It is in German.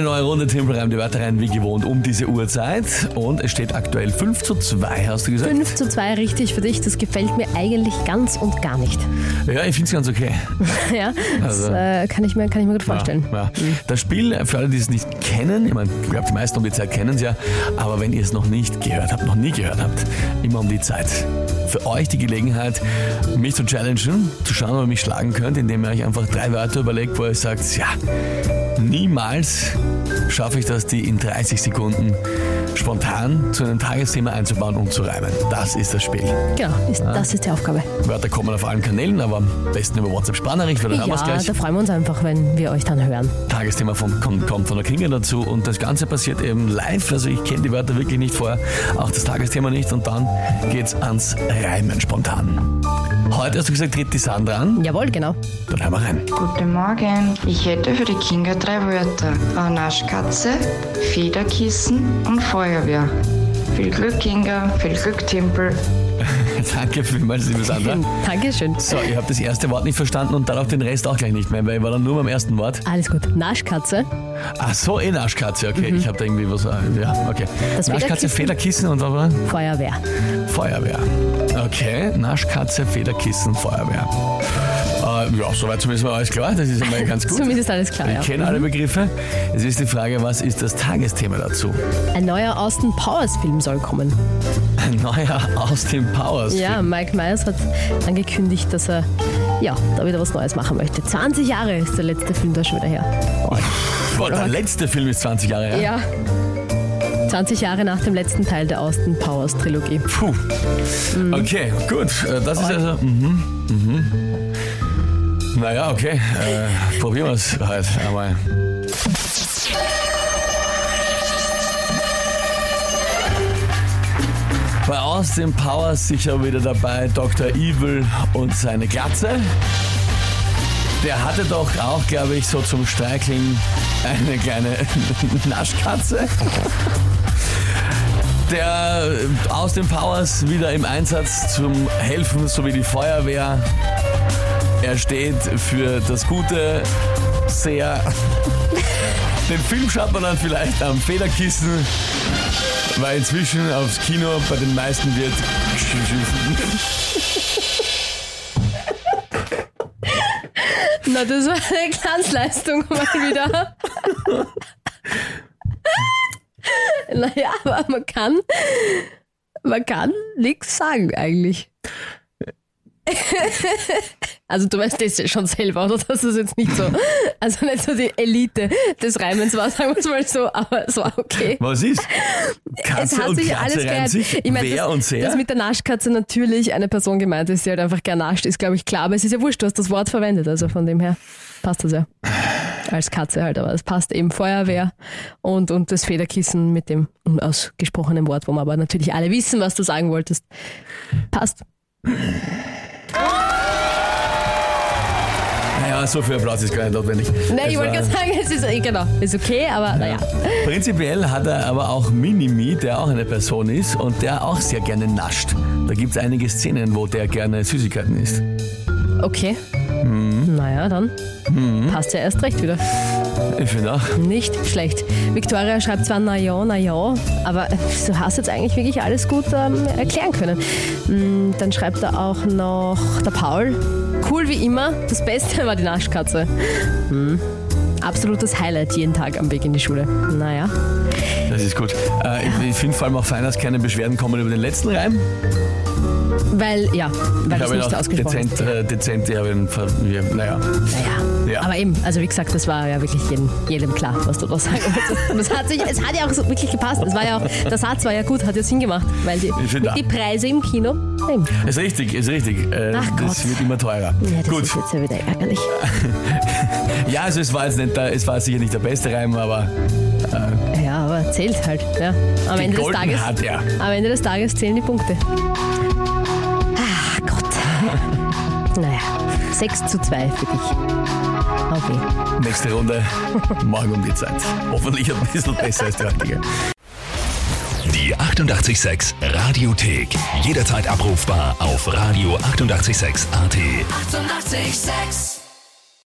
Eine neue Runde Tempel reimt die Wörter rein, wie gewohnt, um diese Uhrzeit. Und es steht aktuell 5 zu 2, hast du gesagt? 5 zu 2 richtig für dich. Das gefällt mir eigentlich ganz und gar nicht. Ja, ich finde es ganz okay. ja, das Also- äh, kann, ich mir, kann ich mir gut vorstellen. Ja, ja. Das Spiel, für alle, die es nicht kennen, ich meine, ich glaube, die meisten um die Zeit kennen es ja, aber wenn ihr es noch nicht gehört habt, noch nie gehört habt, immer um die Zeit. Für euch die Gelegenheit, mich zu challengen, zu schauen, ob ihr mich schlagen könnt, indem ihr euch einfach drei Wörter überlegt, wo ihr sagt, ja, niemals schaffe ich das, die in 30 Sekunden spontan zu einem Tagesthema einzubauen und zu reimen. Das ist das Spiel. Genau, ist, das ist die Aufgabe. Wörter kommen auf allen Kanälen, aber am besten über WhatsApp-Sprachnachricht, weil dann haben wir es Ja, gleich. da freuen wir uns einfach, wenn wir euch dann hören. Tagesthema von, kommt, kommt von der Kinga dazu und das Ganze passiert eben live. Also ich kenne die Wörter wirklich nicht vorher, auch das Tagesthema nicht und dann geht's ans Reimen spontan. Heute hast du gesagt, tritt die Sandra an. Jawohl, genau. Dann hören wir rein. Guten Morgen. Ich hätte für die Kinga drei Wörter. Eine Naschkatze, Federkissen und Feuerwehr. Viel Glück, Kinga. Viel Glück, Timpel. Danke vielmals, liebe Sandra. Dankeschön. So, ich habe das erste Wort nicht verstanden und dann auch den Rest auch gleich nicht mehr, weil ich war dann nur beim ersten Wort. Alles gut. Naschkatze, Ach so, eh Naschkatze, okay. Ich habe da irgendwie was, äh, ja, okay. Mhm. Das Naschkatze, Federkissen. Federkissen und was war? Feuerwehr. Feuerwehr. Okay, Naschkatze, Federkissen, Feuerwehr. Äh, ja, soweit zumindest mal alles klar. Das ist einmal ganz gut. Zumindest alles klar, Ich ja. kenne alle Begriffe. Es ist die Frage, was ist das Tagesthema dazu? Ein neuer Austin Powers Film soll kommen. Ein neuer Austin Powers. Ja, Mike Myers hat angekündigt, dass er ja, da wieder was Neues machen möchte. 20 Jahre ist der letzte Film da schon wieder her. Boah, der letzte Film ist 20 Jahre her. Ja. 20 Jahre nach dem letzten Teil der Austin Powers Trilogie. Puh. Mhm. Okay, gut. Äh, Das ist also. Mhm, mhm. Naja, okay. Äh, probieren wir es halt einmal. Bei Austin Powers sicher wieder dabei Dr. Evil und seine Glatze. Der hatte doch auch, glaube ich, so zum Streicheln eine kleine Naschkatze. Der aus den Powers wieder im Einsatz zum Helfen, sowie die Feuerwehr. Er steht für das Gute sehr. Den Film schaut man dann vielleicht am Federkissen, weil inzwischen aufs Kino bei den meisten wird Na, das war eine Glanzleistung mal wieder. naja, aber man kann, man kann nichts sagen eigentlich. Also du weißt das schon selber, oder? Das ist jetzt nicht so, also nicht so die Elite des Reimens war, sagen wir es mal so, aber es war okay. Was ist? Es Katze hat und sich Katze alles reimt gehört. sich. Ich meine, das, das mit der Naschkatze natürlich eine Person gemeint ist, die halt einfach gern nascht, ist glaube ich klar, aber es ist ja wurscht, du hast das Wort verwendet, also von dem her passt das ja. Als Katze halt, aber es passt eben Feuerwehr und, und das Federkissen mit dem unausgesprochenen Wort, wo wir aber natürlich alle wissen, was du sagen wolltest. Passt. Naja, so viel Applaus ist gar nicht notwendig. Nein, Es ich wollte gerade sagen, es ist, eh, genau, ist okay, aber naja. Prinzipiell hat er aber auch Minimi, der auch eine Person ist und der auch sehr gerne nascht. Da gibt es einige Szenen, wo der gerne Süßigkeiten isst. Okay. Mhm. Naja, dann passt ja erst recht wieder. Ich finde auch. Nicht schlecht. Victoria schreibt zwar na ja, na ja, aber du hast jetzt eigentlich wirklich alles gut ähm, erklären können. Mm, Dann schreibt er auch noch der Paul. Cool wie immer, das Beste war die Naschkatze. Hm. Absolutes Highlight jeden Tag am Weg in die Schule. Naja. Das ist gut. Äh, ich ich finde vor allem auch fein, dass keine Beschwerden kommen über den letzten Reim. Weil, ja, weil Ich das ihn nicht ausgesprochen dezent, äh, dezent, ich habe ihn, ver- ja, naja. Naja. Ja. Aber eben, also wie gesagt, das war ja wirklich jedem, jedem klar, was du da sagen wolltest. Und es hat, sich, es hat ja auch so wirklich gepasst. Es war ja auch, der Satz war ja gut, hat ja Sinn gemacht, weil die, die Preise im Kino. Eben. Ist richtig, ist richtig. Äh, Ach das Gott. wird immer teurer. Ja, das Gut. ist jetzt ja wieder ärgerlich. Ja, also es war jetzt nicht, der, es war sicher nicht der beste Reim, aber Ja, aber zählt halt. Ja. Am, Ende des Tages, hat er. am Ende des Tages zählen die Punkte. Naja, 6 zu 2 für dich. Okay. Nächste Runde morgen um die Zeit. Hoffentlich ein bisschen besser als die heutige. Die 886 886 Radiothek. Jederzeit abrufbar auf radio886.at. 886! 886